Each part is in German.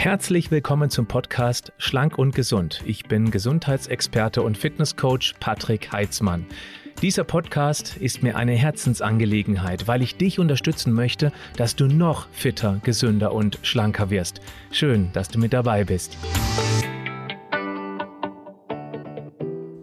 Herzlich willkommen zum Podcast Schlank und Gesund. Ich bin Gesundheitsexperte und Fitnesscoach Patrick Heitzmann. Dieser Podcast ist mir eine Herzensangelegenheit, weil ich dich unterstützen möchte, dass du noch fitter, gesünder und schlanker wirst. Schön, dass du mit dabei bist.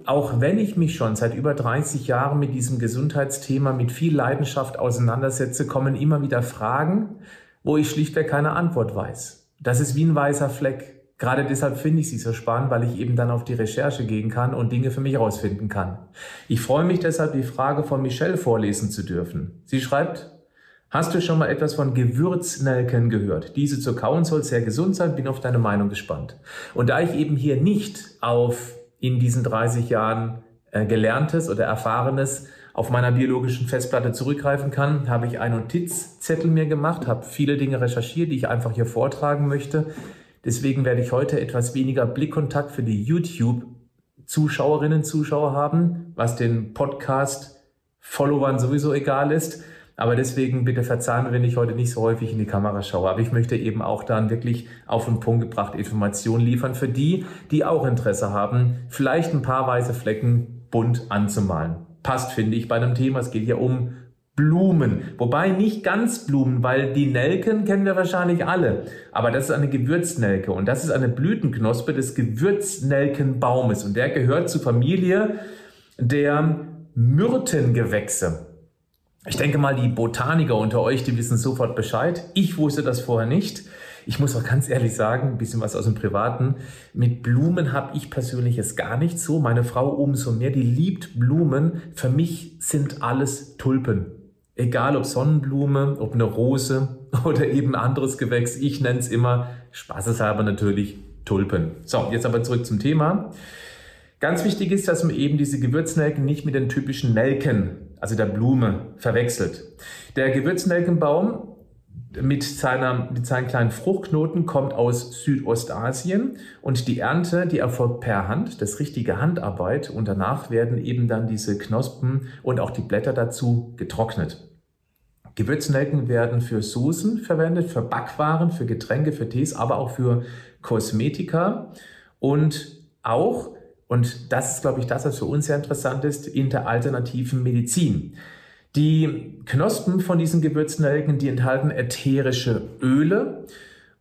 Auch wenn ich mich schon seit über 30 Jahren mit diesem Gesundheitsthema mit viel Leidenschaft auseinandersetze, kommen immer wieder Fragen, wo ich schlichtweg keine Antwort weiß. Das ist wie ein weißer Fleck. Gerade deshalb finde ich sie so spannend, weil ich eben dann auf die Recherche gehen kann und Dinge für mich herausfinden kann. Ich freue mich deshalb, die Frage von Michelle vorlesen zu dürfen. Sie schreibt, Hast du schon mal etwas von Gewürznelken gehört? Diese zu kauen soll sehr gesund sein, bin auf deine Meinung gespannt. Und da ich eben hier nicht auf in diesen 30 Jahren äh, gelerntes oder erfahrenes auf meiner biologischen Festplatte zurückgreifen kann, habe ich einen Notizzettel mir gemacht, habe viele Dinge recherchiert, die ich einfach hier vortragen möchte. Deswegen werde ich heute etwas weniger Blickkontakt für die YouTube-Zuschauerinnen, Zuschauer haben, was den Podcast-Followern sowieso egal ist. Aber deswegen bitte verzeihen, wenn ich heute nicht so häufig in die Kamera schaue. Aber ich möchte eben auch dann wirklich auf den Punkt gebracht Informationen liefern für die, die auch Interesse haben, vielleicht ein paar weiße Flecken bunt anzumalen passt, finde ich, bei einem Thema. Es geht ja um Blumen. Wobei nicht ganz Blumen, weil die Nelken kennen wir wahrscheinlich alle. Aber das ist eine Gewürznelke und das ist eine Blütenknospe des Gewürznelkenbaumes und der gehört zur Familie der Myrtengewächse. Ich denke mal, die Botaniker unter euch, die wissen sofort Bescheid. Ich wusste das vorher nicht. Ich muss auch ganz ehrlich sagen, ein bisschen was aus dem Privaten. Mit Blumen habe ich persönlich es gar nicht so. Meine Frau umso mehr, die liebt Blumen. Für mich sind alles Tulpen. Egal ob Sonnenblume, ob eine Rose oder eben anderes Gewächs. Ich nenne es immer spaßeshalber natürlich Tulpen. So, jetzt aber zurück zum Thema. Ganz wichtig ist, dass man eben diese Gewürznelken nicht mit den typischen Nelken, also der Blume, verwechselt. Der Gewürznelkenbaum mit, seiner, mit seinen kleinen Fruchtknoten kommt aus Südostasien und die Ernte, die erfolgt per Hand, das richtige Handarbeit und danach werden eben dann diese Knospen und auch die Blätter dazu getrocknet. Gewürznelken werden für Soßen verwendet, für Backwaren, für Getränke, für Tees, aber auch für Kosmetika und auch, und das ist, glaube ich, das, was für uns sehr interessant ist, in der alternativen Medizin. Die Knospen von diesen Gewürznelken, die enthalten ätherische Öle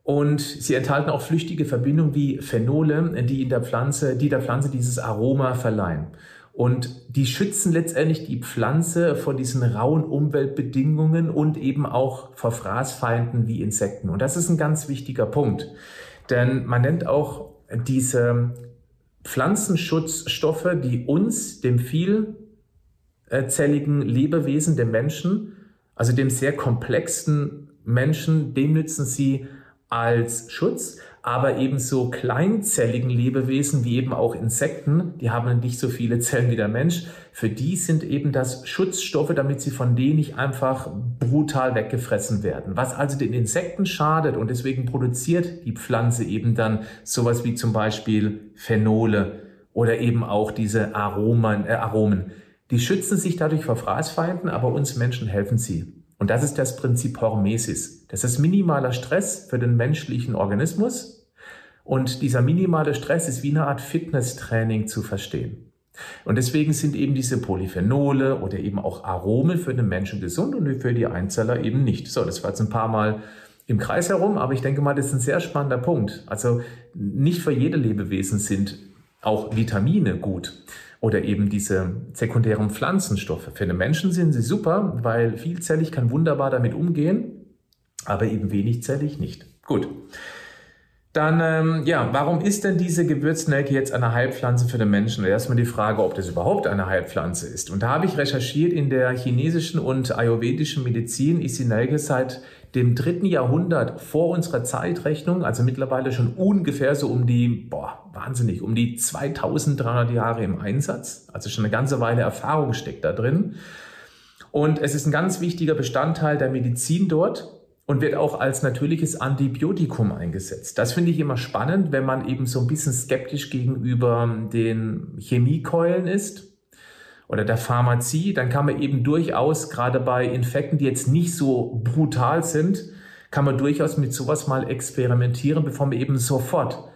und sie enthalten auch flüchtige Verbindungen wie Phenole, die in der Pflanze, die der Pflanze dieses Aroma verleihen. Und die schützen letztendlich die Pflanze vor diesen rauen Umweltbedingungen und eben auch vor Fraßfeinden wie Insekten. Und das ist ein ganz wichtiger Punkt. Denn man nennt auch diese Pflanzenschutzstoffe, die uns, dem viel zelligen Lebewesen, dem Menschen, also dem sehr komplexen Menschen, dem nützen sie als Schutz, aber ebenso kleinzelligen Lebewesen wie eben auch Insekten, die haben nicht so viele Zellen wie der Mensch, für die sind eben das Schutzstoffe, damit sie von denen nicht einfach brutal weggefressen werden. Was also den Insekten schadet und deswegen produziert die Pflanze eben dann sowas wie zum Beispiel Phenole oder eben auch diese Aromen, äh, Aromen. Die schützen sich dadurch vor Fraßfeinden, aber uns Menschen helfen sie. Und das ist das Prinzip Hormesis. Das ist minimaler Stress für den menschlichen Organismus. Und dieser minimale Stress ist wie eine Art Fitnesstraining zu verstehen. Und deswegen sind eben diese Polyphenole oder eben auch Aromen für den Menschen gesund und für die Einzeller eben nicht. So, das war jetzt ein paar Mal im Kreis herum, aber ich denke mal, das ist ein sehr spannender Punkt. Also nicht für jede Lebewesen sind auch Vitamine gut oder eben diese sekundären Pflanzenstoffe. Für den Menschen sind sie super, weil vielzellig kann wunderbar damit umgehen, aber eben wenigzellig nicht. Gut. Dann, ähm, ja, warum ist denn diese Gewürznelke jetzt eine Heilpflanze für den Menschen? Erstmal die Frage, ob das überhaupt eine Heilpflanze ist. Und da habe ich recherchiert, in der chinesischen und ayurvedischen Medizin ist die Nelke seit dem dritten Jahrhundert vor unserer Zeitrechnung, also mittlerweile schon ungefähr so um die, boah, wahnsinnig, um die 2300 Jahre im Einsatz. Also schon eine ganze Weile Erfahrung steckt da drin. Und es ist ein ganz wichtiger Bestandteil der Medizin dort und wird auch als natürliches Antibiotikum eingesetzt. Das finde ich immer spannend, wenn man eben so ein bisschen skeptisch gegenüber den Chemiekeulen ist oder der Pharmazie, dann kann man eben durchaus gerade bei Infekten, die jetzt nicht so brutal sind, kann man durchaus mit sowas mal experimentieren, bevor man eben sofort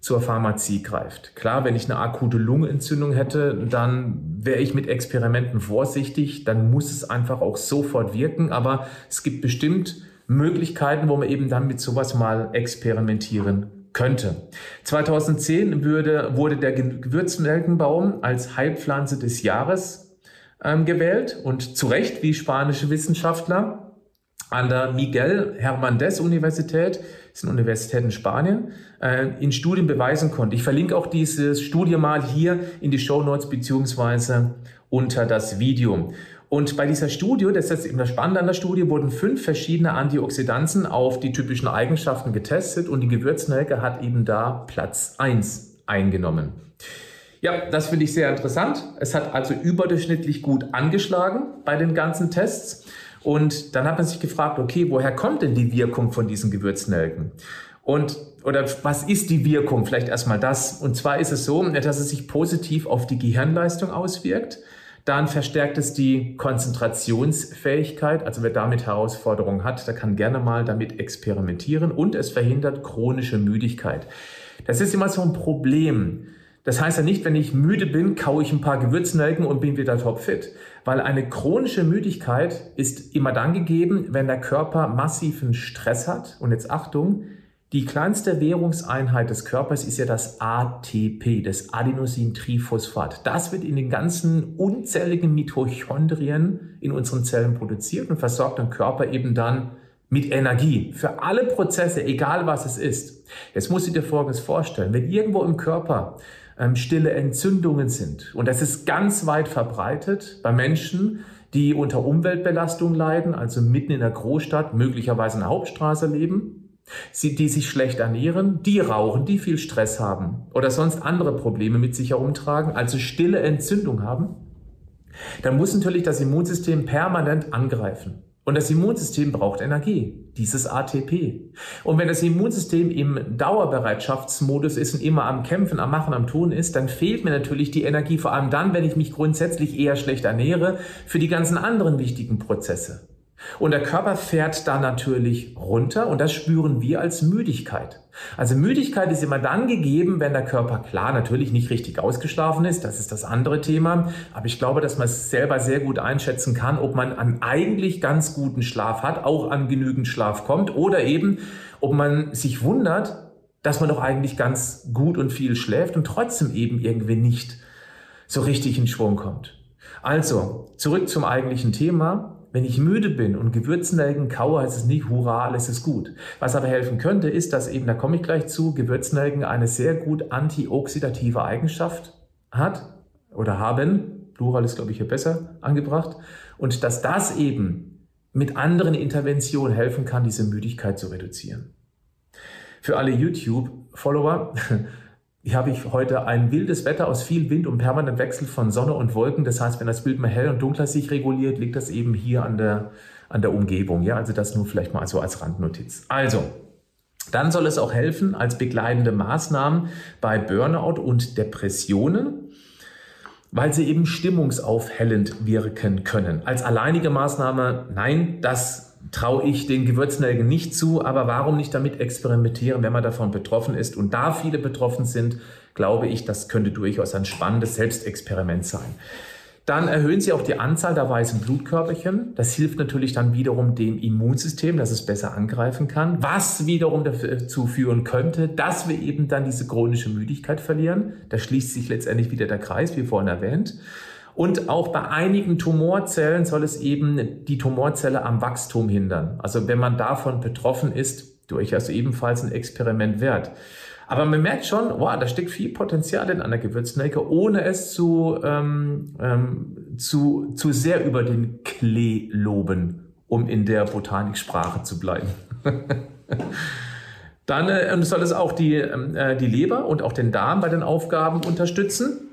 zur Pharmazie greift. Klar, wenn ich eine akute Lungenentzündung hätte, dann wäre ich mit Experimenten vorsichtig, dann muss es einfach auch sofort wirken, aber es gibt bestimmt Möglichkeiten, wo man eben dann mit sowas mal experimentieren könnte. 2010 würde, wurde der Gewürznelkenbaum als Heilpflanze des Jahres ähm, gewählt und zu Recht, wie spanische Wissenschaftler an der Miguel Hernández Universität, ist eine Universität in Spanien, äh, in Studien beweisen konnte. Ich verlinke auch diese Studie mal hier in die Show Notes beziehungsweise unter das Video. Und bei dieser Studie, das ist eben das Spannende an der Studie, wurden fünf verschiedene Antioxidantien auf die typischen Eigenschaften getestet und die Gewürznelke hat eben da Platz eins eingenommen. Ja, das finde ich sehr interessant. Es hat also überdurchschnittlich gut angeschlagen bei den ganzen Tests. Und dann hat man sich gefragt, okay, woher kommt denn die Wirkung von diesen Gewürznelken? Und oder was ist die Wirkung? Vielleicht erstmal das. Und zwar ist es so, dass es sich positiv auf die Gehirnleistung auswirkt. Dann verstärkt es die Konzentrationsfähigkeit. Also wer damit Herausforderungen hat, der kann gerne mal damit experimentieren. Und es verhindert chronische Müdigkeit. Das ist immer so ein Problem. Das heißt ja nicht, wenn ich müde bin, kaue ich ein paar Gewürznelken und bin wieder topfit. Weil eine chronische Müdigkeit ist immer dann gegeben, wenn der Körper massiven Stress hat. Und jetzt Achtung, die kleinste Währungseinheit des Körpers ist ja das ATP, das Adenosintriphosphat. Das wird in den ganzen unzähligen Mitochondrien in unseren Zellen produziert und versorgt den Körper eben dann mit Energie für alle Prozesse, egal was es ist. Jetzt muss ich dir Folgendes vorstellen. Wenn irgendwo im Körper ähm, stille Entzündungen sind, und das ist ganz weit verbreitet bei Menschen, die unter Umweltbelastung leiden, also mitten in der Großstadt, möglicherweise in der Hauptstraße leben, Sie, die sich schlecht ernähren, die rauchen, die viel Stress haben oder sonst andere Probleme mit sich herumtragen, also stille Entzündung haben, dann muss natürlich das Immunsystem permanent angreifen. Und das Immunsystem braucht Energie, dieses ATP. Und wenn das Immunsystem im Dauerbereitschaftsmodus ist und immer am Kämpfen, am Machen, am Tun ist, dann fehlt mir natürlich die Energie, vor allem dann, wenn ich mich grundsätzlich eher schlecht ernähre, für die ganzen anderen wichtigen Prozesse. Und der Körper fährt da natürlich runter und das spüren wir als Müdigkeit. Also Müdigkeit ist immer dann gegeben, wenn der Körper klar natürlich nicht richtig ausgeschlafen ist. Das ist das andere Thema. Aber ich glaube, dass man es selber sehr gut einschätzen kann, ob man an eigentlich ganz guten Schlaf hat, auch an genügend Schlaf kommt oder eben, ob man sich wundert, dass man doch eigentlich ganz gut und viel schläft und trotzdem eben irgendwie nicht so richtig in Schwung kommt. Also, zurück zum eigentlichen Thema. Wenn ich müde bin und Gewürznelken kaue, heißt es nicht, hurra, alles ist gut. Was aber helfen könnte, ist, dass eben, da komme ich gleich zu, Gewürznelken eine sehr gut antioxidative Eigenschaft hat oder haben. Plural ist, glaube ich, hier besser angebracht. Und dass das eben mit anderen Interventionen helfen kann, diese Müdigkeit zu reduzieren. Für alle YouTube-Follower, hier habe ich heute ein wildes Wetter aus viel Wind und permanent Wechsel von Sonne und Wolken. Das heißt, wenn das Bild mal hell und dunkler sich reguliert, liegt das eben hier an der, an der Umgebung. Ja, also das nur vielleicht mal so als Randnotiz. Also, dann soll es auch helfen als begleitende Maßnahmen bei Burnout und Depressionen, weil sie eben stimmungsaufhellend wirken können. Als alleinige Maßnahme, nein, das traue ich den Gewürznelken nicht zu, aber warum nicht damit experimentieren, wenn man davon betroffen ist? Und da viele betroffen sind, glaube ich, das könnte durchaus ein spannendes Selbstexperiment sein. Dann erhöhen sie auch die Anzahl der weißen Blutkörperchen. Das hilft natürlich dann wiederum dem Immunsystem, dass es besser angreifen kann, was wiederum dazu führen könnte, dass wir eben dann diese chronische Müdigkeit verlieren. Da schließt sich letztendlich wieder der Kreis, wie vorhin erwähnt. Und auch bei einigen Tumorzellen soll es eben die Tumorzelle am Wachstum hindern. Also wenn man davon betroffen ist, durchaus ebenfalls ein Experiment wert. Aber man merkt schon, wow, da steckt viel Potenzial in einer Gewürznelke, ohne es zu, ähm, ähm, zu, zu sehr über den Klee loben, um in der Botaniksprache zu bleiben. Dann äh, soll es auch die, ähm, äh, die Leber und auch den Darm bei den Aufgaben unterstützen.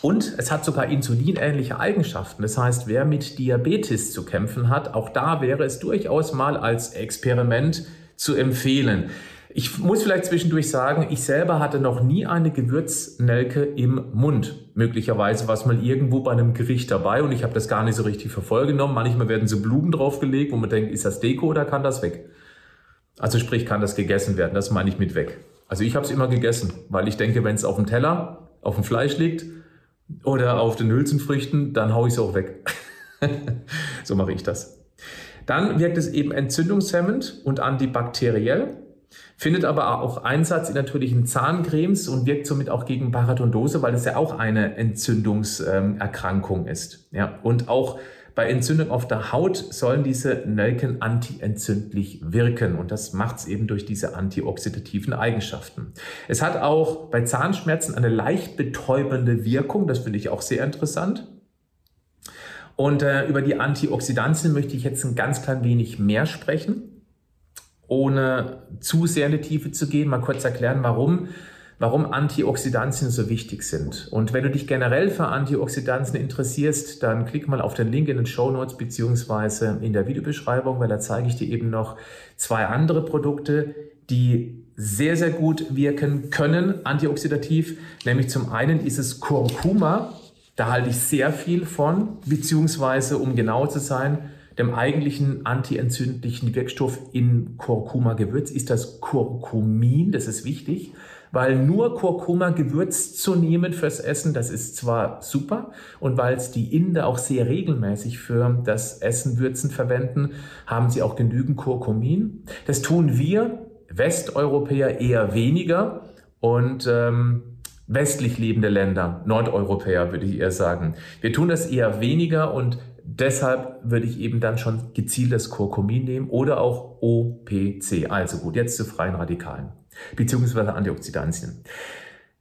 Und es hat sogar insulinähnliche Eigenschaften. Das heißt, wer mit Diabetes zu kämpfen hat, auch da wäre es durchaus mal als Experiment zu empfehlen. Ich muss vielleicht zwischendurch sagen, ich selber hatte noch nie eine Gewürznelke im Mund. Möglicherweise war es mal irgendwo bei einem Gericht dabei und ich habe das gar nicht so richtig verfolgenommen. Manchmal werden so Blumen draufgelegt, wo man denkt, ist das Deko oder kann das weg? Also sprich, kann das gegessen werden, das meine ich mit weg. Also ich habe es immer gegessen, weil ich denke, wenn es auf dem Teller, auf dem Fleisch liegt oder auf den Hülsenfrüchten, dann haue ich es auch weg. so mache ich das. Dann wirkt es eben entzündungshemmend und antibakteriell, findet aber auch Einsatz in natürlichen Zahncremes und wirkt somit auch gegen Parodonose, weil das ja auch eine Entzündungserkrankung ist. Ja, und auch bei Entzündung auf der Haut sollen diese Nelken antientzündlich wirken und das macht es eben durch diese antioxidativen Eigenschaften. Es hat auch bei Zahnschmerzen eine leicht betäubende Wirkung, das finde ich auch sehr interessant. Und äh, über die Antioxidantien möchte ich jetzt ein ganz klein wenig mehr sprechen, ohne zu sehr in die Tiefe zu gehen, mal kurz erklären, warum warum Antioxidantien so wichtig sind. Und wenn du dich generell für Antioxidantien interessierst, dann klick mal auf den Link in den Show Notes beziehungsweise in der Videobeschreibung, weil da zeige ich dir eben noch zwei andere Produkte, die sehr, sehr gut wirken können, antioxidativ. Nämlich zum einen ist es Kurkuma. Da halte ich sehr viel von, beziehungsweise um genau zu sein, dem eigentlichen antientzündlichen Wirkstoff in Kurkuma-Gewürz ist das Kurkumin. Das ist wichtig weil nur Kurkuma gewürzt zu nehmen fürs Essen, das ist zwar super und weil es die Inder auch sehr regelmäßig für das Essen würzen verwenden, haben sie auch genügend Kurkumin. Das tun wir Westeuropäer eher weniger und ähm, westlich lebende Länder, Nordeuropäer würde ich eher sagen. Wir tun das eher weniger und deshalb würde ich eben dann schon gezieltes Kurkumin nehmen oder auch OPC. Also gut, jetzt zu freien Radikalen beziehungsweise Antioxidantien.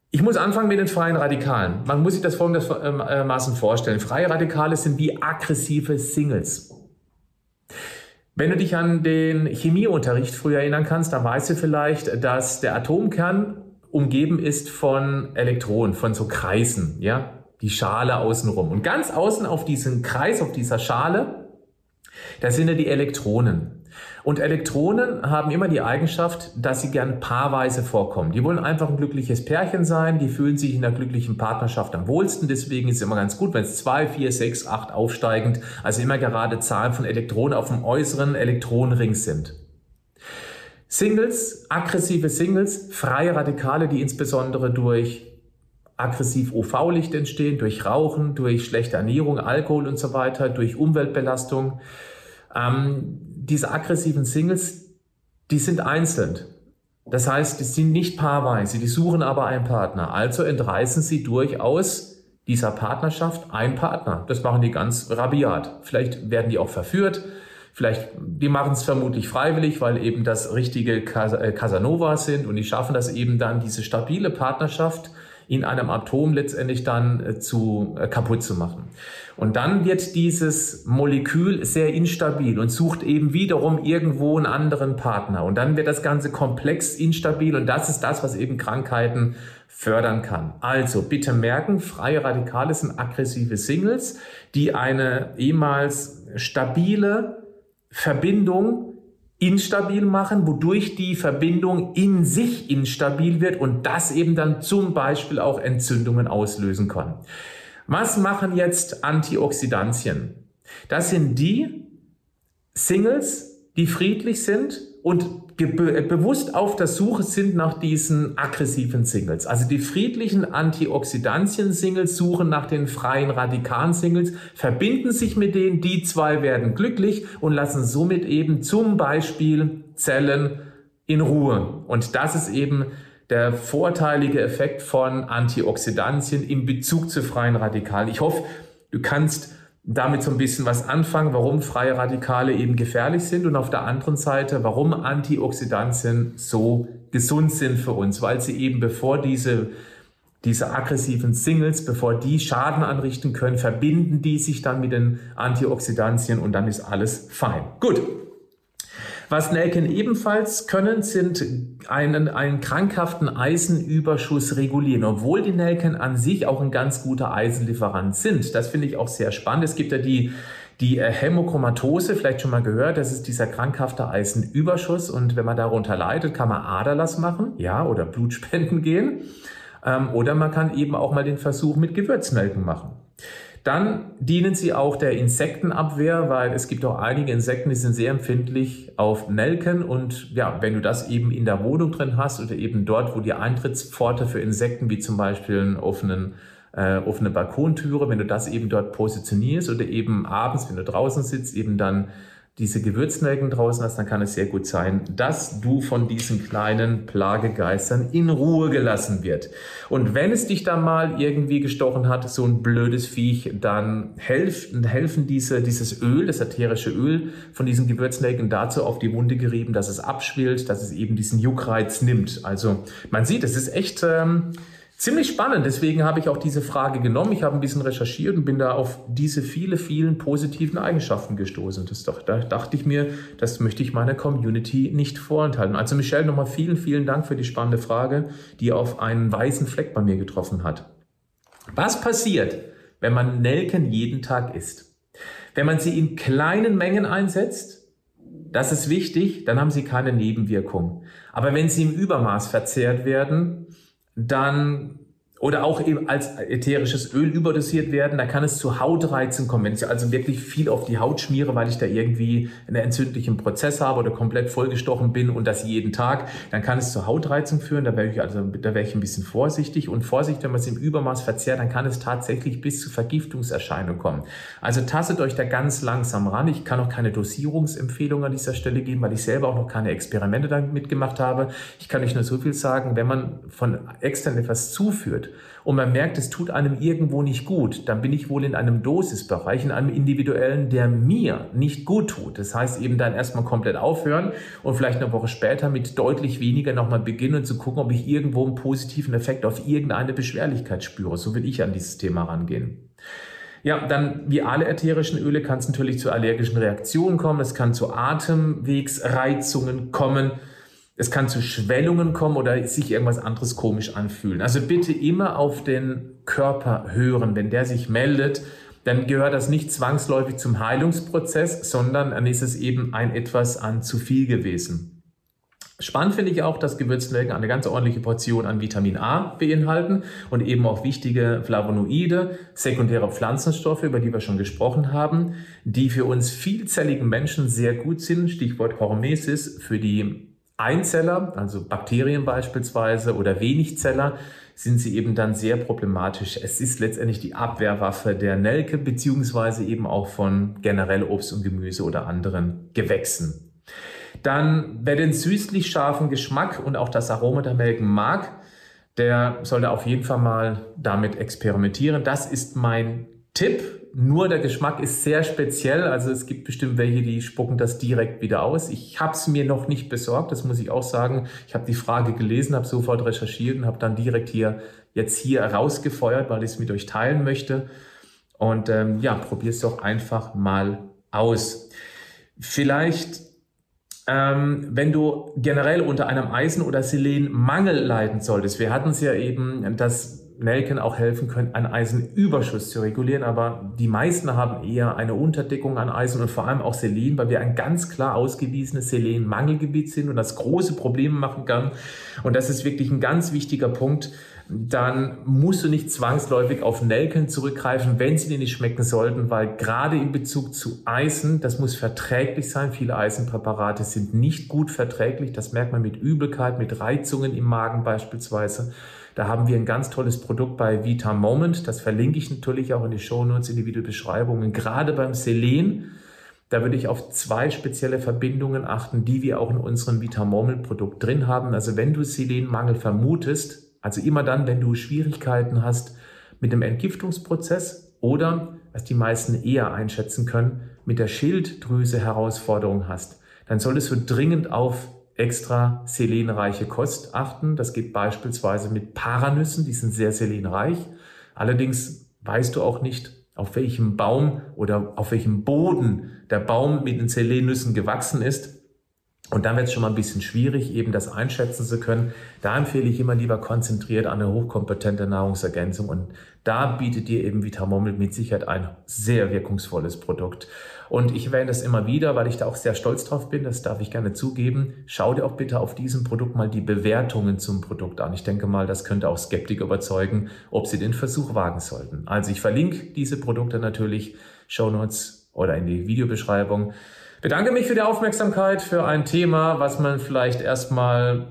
Ich muss anfangen mit den freien Radikalen. Man muss sich das folgendermaßen vorstellen. Freie Radikale sind wie aggressive Singles. Wenn du dich an den Chemieunterricht früher erinnern kannst, dann weißt du vielleicht, dass der Atomkern umgeben ist von Elektronen, von so Kreisen, ja, die Schale außenrum. Und ganz außen auf diesem Kreis, auf dieser Schale, da sind ja die Elektronen. Und Elektronen haben immer die Eigenschaft, dass sie gern paarweise vorkommen. Die wollen einfach ein glückliches Pärchen sein, die fühlen sich in einer glücklichen Partnerschaft am wohlsten. Deswegen ist es immer ganz gut, wenn es zwei, vier, sechs, acht aufsteigend, also immer gerade Zahlen von Elektronen auf dem äußeren Elektronenring sind. Singles, aggressive Singles, freie Radikale, die insbesondere durch aggressiv UV-Licht entstehen, durch Rauchen, durch schlechte Ernährung, Alkohol und so weiter, durch Umweltbelastung. Ähm, diese aggressiven Singles, die sind einzeln. Das heißt, die sind nicht paarweise, die suchen aber einen Partner. Also entreißen sie durchaus dieser Partnerschaft einen Partner. Das machen die ganz rabiat. Vielleicht werden die auch verführt. Vielleicht, die machen es vermutlich freiwillig, weil eben das richtige äh, Casanova sind und die schaffen das eben dann, diese stabile Partnerschaft in einem Atom letztendlich dann äh, zu äh, kaputt zu machen. Und dann wird dieses Molekül sehr instabil und sucht eben wiederum irgendwo einen anderen Partner. Und dann wird das Ganze komplex instabil und das ist das, was eben Krankheiten fördern kann. Also bitte merken, freie Radikale sind aggressive Singles, die eine ehemals stabile Verbindung instabil machen, wodurch die Verbindung in sich instabil wird und das eben dann zum Beispiel auch Entzündungen auslösen kann. Was machen jetzt Antioxidantien? Das sind die Singles, die friedlich sind und bewusst auf der Suche sind nach diesen aggressiven Singles. Also die friedlichen Antioxidantien-Singles suchen nach den freien Radikalen-Singles, verbinden sich mit denen, die zwei werden glücklich und lassen somit eben zum Beispiel Zellen in Ruhe. Und das ist eben der vorteilige Effekt von Antioxidantien in Bezug zu freien Radikalen. Ich hoffe, du kannst damit so ein bisschen was anfangen, warum freie Radikale eben gefährlich sind und auf der anderen Seite, warum Antioxidantien so gesund sind für uns, weil sie eben bevor diese diese aggressiven Singles, bevor die Schaden anrichten können, verbinden die sich dann mit den Antioxidantien und dann ist alles fein. Gut. Was Nelken ebenfalls können, sind einen, einen krankhaften Eisenüberschuss regulieren, obwohl die Nelken an sich auch ein ganz guter Eisenlieferant sind. Das finde ich auch sehr spannend. Es gibt ja die die äh, Hämochromatose, vielleicht schon mal gehört, das ist dieser krankhafte Eisenüberschuss und wenn man darunter leidet, kann man Aderlass machen, ja, oder Blutspenden gehen. Ähm, oder man kann eben auch mal den Versuch mit Gewürznelken machen. Dann dienen sie auch der Insektenabwehr, weil es gibt auch einige Insekten, die sind sehr empfindlich auf Nelken. Und ja, wenn du das eben in der Wohnung drin hast oder eben dort, wo die Eintrittspforte für Insekten, wie zum Beispiel einen offenen äh, offene Balkontüre, wenn du das eben dort positionierst oder eben abends, wenn du draußen sitzt, eben dann diese Gewürznelken draußen hast, dann kann es sehr gut sein, dass du von diesen kleinen Plagegeistern in Ruhe gelassen wird. Und wenn es dich dann mal irgendwie gestochen hat, so ein blödes Viech, dann helfen, helfen diese, dieses Öl, das ätherische Öl von diesen Gewürznelken dazu auf die Wunde gerieben, dass es abschwillt, dass es eben diesen Juckreiz nimmt. Also man sieht, es ist echt... Ähm, Ziemlich spannend, deswegen habe ich auch diese Frage genommen. Ich habe ein bisschen recherchiert und bin da auf diese viele, vielen positiven Eigenschaften gestoßen. Das doch, da dachte ich mir, das möchte ich meiner Community nicht vorenthalten. Also Michelle, nochmal vielen, vielen Dank für die spannende Frage, die auf einen weißen Fleck bei mir getroffen hat. Was passiert, wenn man Nelken jeden Tag isst? Wenn man sie in kleinen Mengen einsetzt, das ist wichtig, dann haben sie keine Nebenwirkung. Aber wenn sie im Übermaß verzehrt werden, dann oder auch eben als ätherisches Öl überdosiert werden, da kann es zu Hautreizen kommen. Wenn ich also wirklich viel auf die Haut schmiere, weil ich da irgendwie einen entzündlichen Prozess habe oder komplett vollgestochen bin und das jeden Tag, dann kann es zu Hautreizung führen. Da wäre ich also, da wäre ich ein bisschen vorsichtig und Vorsicht, wenn man es im Übermaß verzehrt, dann kann es tatsächlich bis zu Vergiftungserscheinungen kommen. Also tastet euch da ganz langsam ran. Ich kann auch keine Dosierungsempfehlung an dieser Stelle geben, weil ich selber auch noch keine Experimente damit mitgemacht habe. Ich kann euch nur so viel sagen, wenn man von extern etwas zuführt, und man merkt, es tut einem irgendwo nicht gut, dann bin ich wohl in einem Dosisbereich, in einem individuellen, der mir nicht gut tut. Das heißt eben dann erstmal komplett aufhören und vielleicht eine Woche später mit deutlich weniger nochmal beginnen und zu gucken, ob ich irgendwo einen positiven Effekt auf irgendeine Beschwerlichkeit spüre. So will ich an dieses Thema rangehen. Ja, dann wie alle ätherischen Öle kann es natürlich zu allergischen Reaktionen kommen, es kann zu Atemwegsreizungen kommen. Es kann zu Schwellungen kommen oder sich irgendwas anderes komisch anfühlen. Also bitte immer auf den Körper hören. Wenn der sich meldet, dann gehört das nicht zwangsläufig zum Heilungsprozess, sondern dann ist es eben ein etwas an zu viel gewesen. Spannend finde ich auch, dass Gewürznelken eine ganz ordentliche Portion an Vitamin A beinhalten und eben auch wichtige Flavonoide, sekundäre Pflanzenstoffe, über die wir schon gesprochen haben, die für uns vielzelligen Menschen sehr gut sind. Stichwort Hormesis für die Einzeller, also Bakterien beispielsweise oder Wenigzeller, sind sie eben dann sehr problematisch. Es ist letztendlich die Abwehrwaffe der Nelke beziehungsweise eben auch von generell Obst und Gemüse oder anderen Gewächsen. Dann, wer den süßlich scharfen Geschmack und auch das Aroma der Nelken mag, der sollte auf jeden Fall mal damit experimentieren. Das ist mein Tipp. Nur der Geschmack ist sehr speziell. Also es gibt bestimmt welche, die spucken das direkt wieder aus. Ich habe es mir noch nicht besorgt, das muss ich auch sagen. Ich habe die Frage gelesen, habe sofort recherchiert und habe dann direkt hier jetzt hier rausgefeuert, weil ich es mit euch teilen möchte. Und ähm, ja, probier es doch einfach mal aus. Vielleicht, ähm, wenn du generell unter einem Eisen- oder Selenmangel leiden solltest. Wir hatten es ja eben, dass Nelken auch helfen können, einen Eisenüberschuss zu regulieren. Aber die meisten haben eher eine Unterdeckung an Eisen und vor allem auch Selen, weil wir ein ganz klar ausgewiesenes Selenmangelgebiet sind und das große Probleme machen kann. Und das ist wirklich ein ganz wichtiger Punkt. Dann musst du nicht zwangsläufig auf Nelken zurückgreifen, wenn sie dir nicht schmecken sollten, weil gerade in Bezug zu Eisen, das muss verträglich sein. Viele Eisenpräparate sind nicht gut verträglich. Das merkt man mit Übelkeit, mit Reizungen im Magen beispielsweise. Da haben wir ein ganz tolles Produkt bei Vita Moment. Das verlinke ich natürlich auch in die Show Notes, in die Videobeschreibungen. Gerade beim Selen, da würde ich auf zwei spezielle Verbindungen achten, die wir auch in unserem Vita Moment Produkt drin haben. Also wenn du Selenmangel vermutest, also immer dann, wenn du Schwierigkeiten hast mit dem Entgiftungsprozess oder, was die meisten eher einschätzen können, mit der Schilddrüse Herausforderung hast, dann solltest du dringend auf extra selenreiche Kost achten. Das geht beispielsweise mit Paranüssen, die sind sehr selenreich. Allerdings weißt du auch nicht, auf welchem Baum oder auf welchem Boden der Baum mit den Selennüssen gewachsen ist. Und dann wird es schon mal ein bisschen schwierig, eben das einschätzen zu können. Da empfehle ich immer lieber konzentriert an eine hochkompetente Nahrungsergänzung. Und da bietet dir eben Vitamomel mit Sicherheit ein sehr wirkungsvolles Produkt. Und ich erwähne das immer wieder, weil ich da auch sehr stolz drauf bin. Das darf ich gerne zugeben. Schau dir auch bitte auf diesem Produkt mal die Bewertungen zum Produkt an. Ich denke mal, das könnte auch Skeptiker überzeugen, ob sie den Versuch wagen sollten. Also ich verlinke diese Produkte natürlich, Show Notes oder in die Videobeschreibung. Bedanke mich für die Aufmerksamkeit für ein Thema, was man vielleicht erstmal,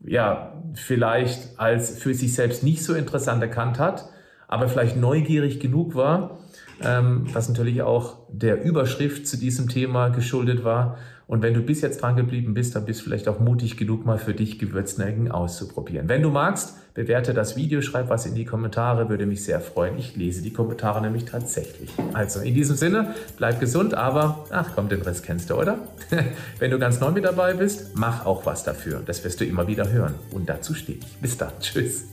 ja, vielleicht als für sich selbst nicht so interessant erkannt hat, aber vielleicht neugierig genug war, ähm, was natürlich auch der Überschrift zu diesem Thema geschuldet war. Und wenn du bis jetzt dran geblieben bist, dann bist du vielleicht auch mutig genug, mal für dich Gewürznelken auszuprobieren. Wenn du magst, bewerte das Video, schreib was in die Kommentare, würde mich sehr freuen. Ich lese die Kommentare nämlich tatsächlich. Also in diesem Sinne, bleib gesund, aber ach komm, den Rest kennst du, oder? Wenn du ganz neu mit dabei bist, mach auch was dafür. Das wirst du immer wieder hören. Und dazu stehe ich. Bis dann. Tschüss.